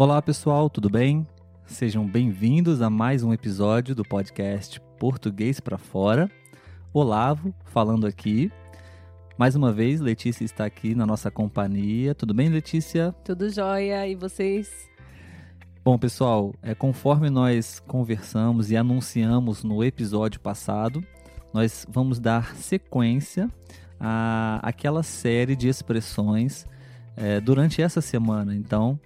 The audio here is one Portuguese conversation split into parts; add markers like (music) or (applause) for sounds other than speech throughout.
Olá pessoal, tudo bem? Sejam bem-vindos a mais um episódio do podcast Português para Fora. Olavo falando aqui. Mais uma vez, Letícia está aqui na nossa companhia. Tudo bem, Letícia? Tudo jóia. E vocês? Bom, pessoal, é conforme nós conversamos e anunciamos no episódio passado, nós vamos dar sequência a aquela série de expressões é, durante essa semana. Então,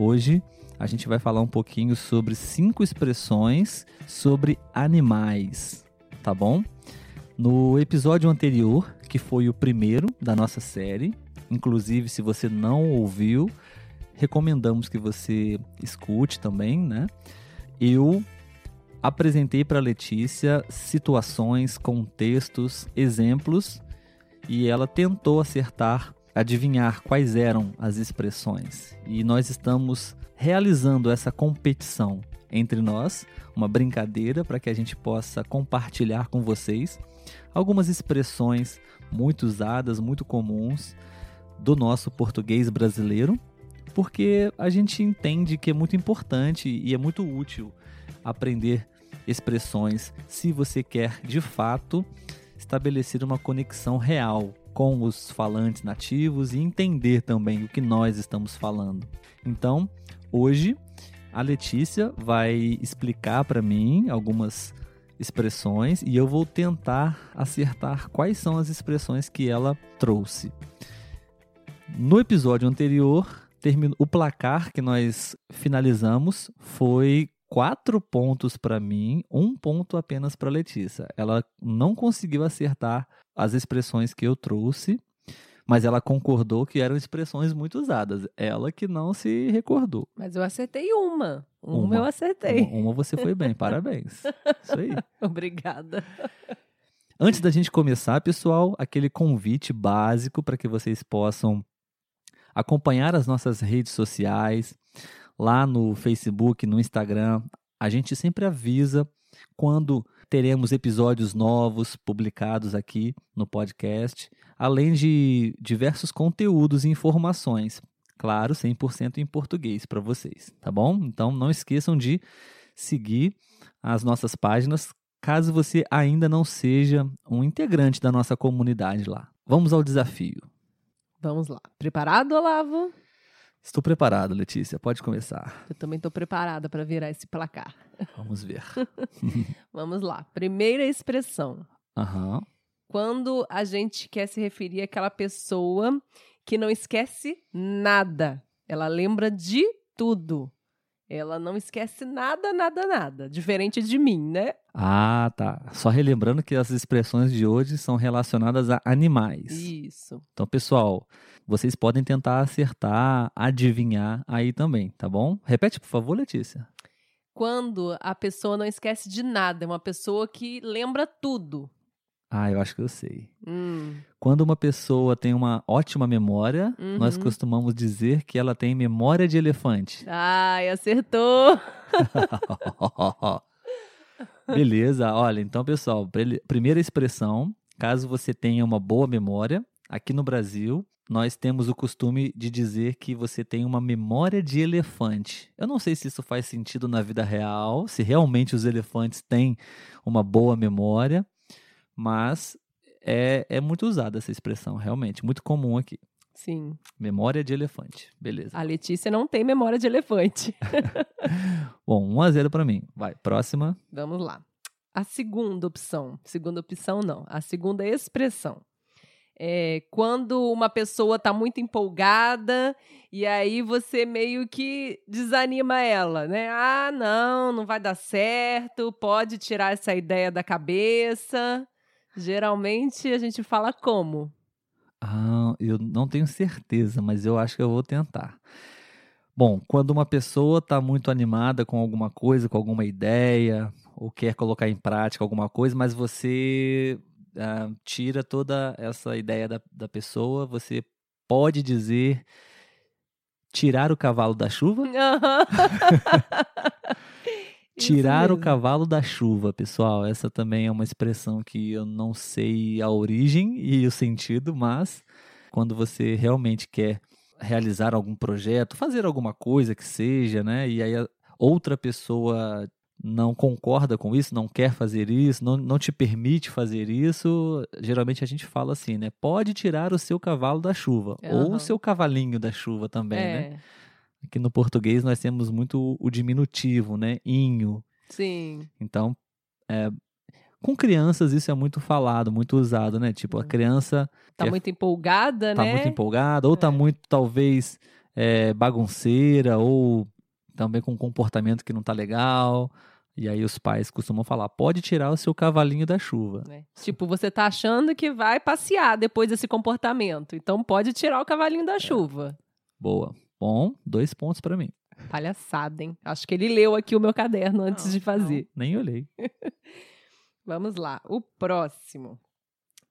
Hoje a gente vai falar um pouquinho sobre cinco expressões sobre animais, tá bom? No episódio anterior, que foi o primeiro da nossa série, inclusive se você não ouviu, recomendamos que você escute também, né? Eu apresentei para Letícia situações, contextos, exemplos e ela tentou acertar adivinhar quais eram as expressões. E nós estamos realizando essa competição entre nós, uma brincadeira para que a gente possa compartilhar com vocês algumas expressões muito usadas, muito comuns do nosso português brasileiro, porque a gente entende que é muito importante e é muito útil aprender expressões se você quer de fato estabelecer uma conexão real com os falantes nativos e entender também o que nós estamos falando. Então, hoje a Letícia vai explicar para mim algumas expressões e eu vou tentar acertar quais são as expressões que ela trouxe. No episódio anterior, o placar que nós finalizamos foi quatro pontos para mim, um ponto apenas para Letícia. Ela não conseguiu acertar as expressões que eu trouxe, mas ela concordou que eram expressões muito usadas. Ela que não se recordou. Mas eu acertei uma. Uma, uma eu acertei. Uma, uma você foi bem, parabéns. Isso aí. (laughs) Obrigada. Antes da gente começar, pessoal, aquele convite básico para que vocês possam acompanhar as nossas redes sociais, lá no Facebook, no Instagram. A gente sempre avisa quando teremos episódios novos publicados aqui no podcast, além de diversos conteúdos e informações. Claro, 100% em português para vocês, tá bom? Então não esqueçam de seguir as nossas páginas, caso você ainda não seja um integrante da nossa comunidade lá. Vamos ao desafio. Vamos lá. Preparado, Olavo? Estou preparado, Letícia. Pode começar. Eu também estou preparada para virar esse placar. Vamos ver. (laughs) Vamos lá. Primeira expressão. Uhum. Quando a gente quer se referir àquela pessoa que não esquece nada. Ela lembra de tudo. Ela não esquece nada, nada, nada. Diferente de mim, né? Ah, tá. Só relembrando que as expressões de hoje são relacionadas a animais. Isso. Então, pessoal, vocês podem tentar acertar, adivinhar aí também, tá bom? Repete, por favor, Letícia. Quando a pessoa não esquece de nada, é uma pessoa que lembra tudo. Ah, eu acho que eu sei. Hum. Quando uma pessoa tem uma ótima memória, uhum. nós costumamos dizer que ela tem memória de elefante. Ai, acertou! (laughs) Beleza, olha, então, pessoal, primeira expressão, caso você tenha uma boa memória, aqui no Brasil, nós temos o costume de dizer que você tem uma memória de elefante. Eu não sei se isso faz sentido na vida real, se realmente os elefantes têm uma boa memória, mas é, é muito usada essa expressão, realmente, muito comum aqui. Sim. Memória de elefante. Beleza. A Letícia não tem memória de elefante. (laughs) Bom, 1 a 0 para mim. Vai, próxima. Vamos lá. A segunda opção. Segunda opção, não. A segunda expressão. É quando uma pessoa está muito empolgada e aí você meio que desanima ela, né? Ah, não, não vai dar certo, pode tirar essa ideia da cabeça. Geralmente a gente fala como? Ah, eu não tenho certeza, mas eu acho que eu vou tentar. Bom, quando uma pessoa está muito animada com alguma coisa, com alguma ideia, ou quer colocar em prática alguma coisa, mas você ah, tira toda essa ideia da, da pessoa, você pode dizer tirar o cavalo da chuva? (laughs) (laughs) Tirar o cavalo da chuva, pessoal. Essa também é uma expressão que eu não sei a origem e o sentido, mas quando você realmente quer realizar algum projeto, fazer alguma coisa que seja, né? E aí outra pessoa não concorda com isso, não quer fazer isso, não, não te permite fazer isso, geralmente a gente fala assim, né? Pode tirar o seu cavalo da chuva. Ou Aham. o seu cavalinho da chuva também, né? É, Aqui no português nós temos muito o diminutivo, né? Inho. sim. Então, é, com crianças isso é muito falado, muito usado, né? Tipo, a criança Tá Quer- muito empolgada, tá né? muito empolgada, ou tá É. muito, talvez, é, bagunceira, ou também com um comportamento que não tá legal. E aí os pais costumam falar, pode tirar o seu cavalinho da chuva. né? Tipo, você tá achando que vai passear depois desse comportamento. Então pode tirar o cavalinho É. da chuva. Boa. Bom, dois pontos pra mim. Palhaçada, hein? Acho que ele leu aqui o meu caderno antes Não, de fazer. não, nem olhei. (laughs) Vamos lá. O próximo.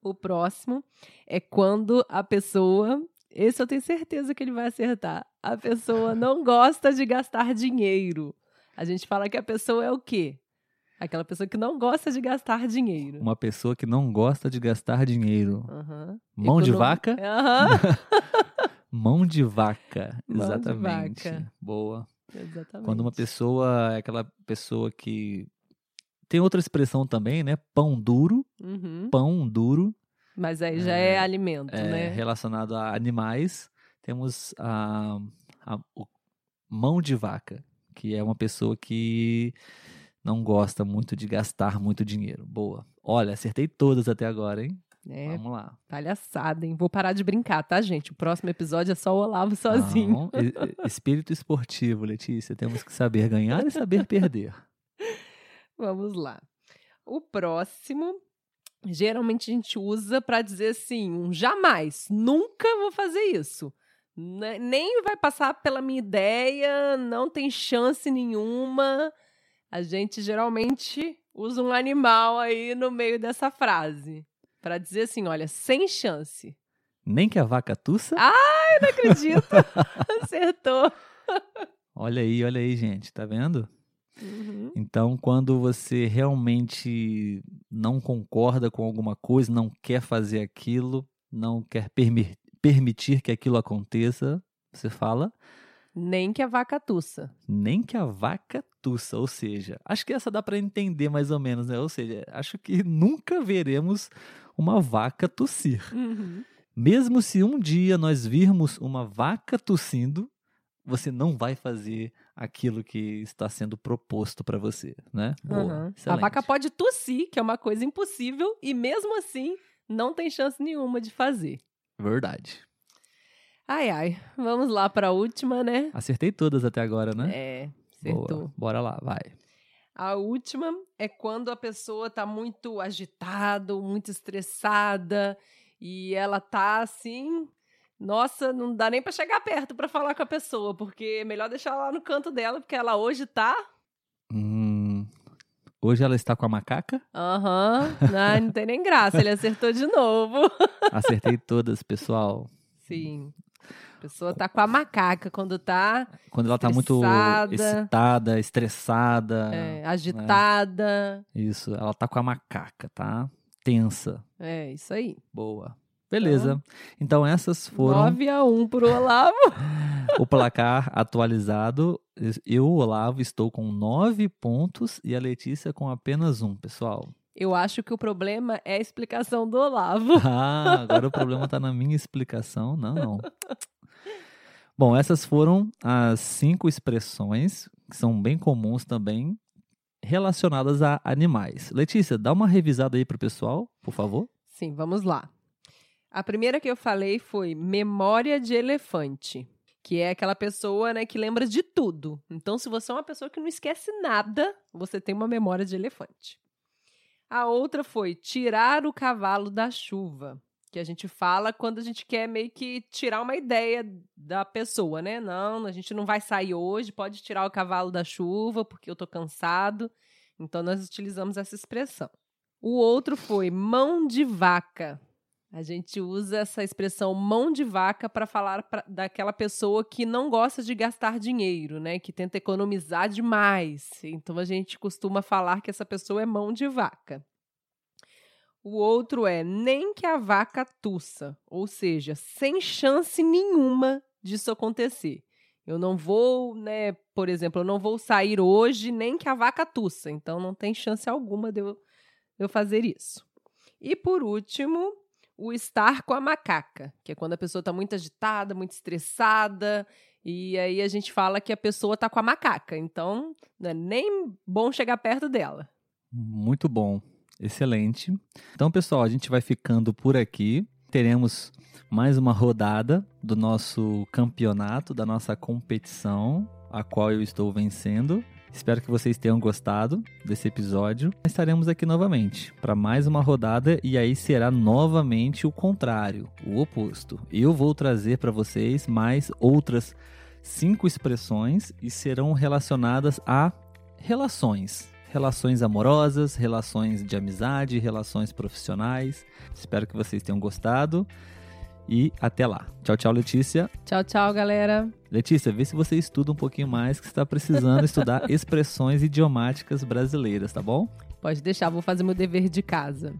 O próximo é quando a pessoa. Esse eu tenho certeza que ele vai acertar. A pessoa não gosta de gastar dinheiro. A gente fala que a pessoa é o quê? Aquela pessoa que não gosta de gastar dinheiro. Uma pessoa que não gosta de gastar dinheiro. Aham. Mão de vaca? Aham. (laughs) Mão de vaca. Mão de Exatamente. vaca. Boa. Exatamente. Quando uma pessoa é aquela pessoa que. Tem outra expressão também, né? Pão duro. Uhum. Pão duro. Mas aí já é, alimento, é, né? relacionado a animais. Temos a, a- mão de vaca, que é uma pessoa que não gosta muito de gastar muito dinheiro. Boa. Olha, acertei todas até agora, hein? É, Vamos lá. palhaçada, hein? Vou parar de brincar, tá, gente? O próximo episódio é só o Olavo sozinho. Não, espírito esportivo, Letícia. Temos que saber ganhar e saber perder. (laughs) Vamos lá. O próximo, geralmente a gente usa pra dizer assim, um jamais, nunca vou fazer isso. Ne- Nem vai passar pela minha ideia, não tem chance nenhuma. A gente geralmente usa um animal aí no meio dessa frase. Pra dizer assim, olha, sem chance. Nem que a vaca tussa. Eu não acredito. (laughs) Acertou. Olha aí, olha aí, gente. Tá vendo? Uhum. Então, quando você realmente não concorda com alguma coisa, não quer fazer aquilo, não quer permi- permitir que aquilo aconteça, você fala, Nem que a vaca tussa. nem que a vaca tussa. Ou seja, acho que essa dá para entender mais ou menos, né? Ou seja, acho que nunca veremos uma vaca tossir. Uhum. Mesmo se um dia nós virmos uma vaca tossindo, você não vai fazer aquilo que está sendo proposto para você, né? Boa, Aham. A vaca pode tossir, que é uma coisa impossível, e mesmo assim não tem chance nenhuma de fazer. Verdade. Ai, ai. Vamos lá para a última, né? Acertei todas até agora, né? É, Boa. acertou. Bora lá, vai. A última é quando a pessoa tá muito agitada, muito estressada, e ela tá assim. Nossa, não dá nem pra chegar perto pra falar com a pessoa, porque é melhor deixar ela lá no canto dela, porque ela hoje tá. Hum, hoje ela está com a macaca. Aham. Ai, não tem nem graça, ele acertou de novo. Acertei todas, pessoal. Sim. A pessoa tá com a macaca quando tá Quando ela tá muito excitada, estressada. é, agitada. Isso, ela tá com a macaca, tá? Tensa. É, isso aí. Boa. Beleza. Então essas foram 9 a 1 pro Olavo. (laughs) o placar atualizado. Eu, Olavo, estou com nove pontos e a Letícia com apenas um, pessoal. Eu acho que o problema é a explicação do Olavo. (laughs) Ah, agora o problema tá na minha explicação. Não, não. (laughs) Bom, essas foram as cinco expressões que são bem comuns também relacionadas a animais. Letícia, dá uma revisada aí pro pessoal, por favor. Sim, vamos lá. A primeira que eu falei foi memória de elefante, que é aquela pessoa, né, que lembra de tudo. Então, se você é uma pessoa que não esquece nada, você tem uma memória de elefante. A outra foi tirar o cavalo da chuva, que a gente fala quando a gente quer meio que tirar uma ideia da pessoa, né? Não, a gente não vai sair hoje, pode tirar o cavalo da chuva porque eu tô cansado. Então nós utilizamos essa expressão. O outro foi mão de vaca. A gente usa essa expressão mão de vaca para falar pra, daquela pessoa que não gosta de gastar dinheiro, né? Que tenta economizar demais. Então a gente costuma falar que essa pessoa é mão de vaca. O outro é nem que a vaca tussa, ou seja, sem chance nenhuma disso acontecer. Eu não vou, né, por exemplo, eu não vou sair hoje nem que a vaca tussa, então não tem chance alguma de eu, de eu fazer isso. E por último, o estar com a macaca, que é quando a pessoa está muito agitada, muito estressada, e aí a gente fala que a pessoa está com a macaca. Então, não é nem bom chegar perto dela. Muito bom. Excelente. Então, pessoal, a gente vai ficando por aqui. Teremos mais uma rodada do nosso campeonato, da nossa competição, a qual eu estou vencendo. Espero que vocês tenham gostado desse episódio. Estaremos aqui novamente para mais uma rodada e aí será novamente o contrário, o oposto. Eu vou trazer para vocês mais outras cinco expressões e serão relacionadas a relações relações amorosas, relações de amizade, relações profissionais. Espero que vocês tenham gostado e até lá. Tchau, tchau, Letícia. Tchau, tchau, galera. Letícia, vê se você estuda um pouquinho mais, que você está precisando estudar (laughs) expressões idiomáticas brasileiras, tá bom? Pode deixar, vou fazer meu dever de casa.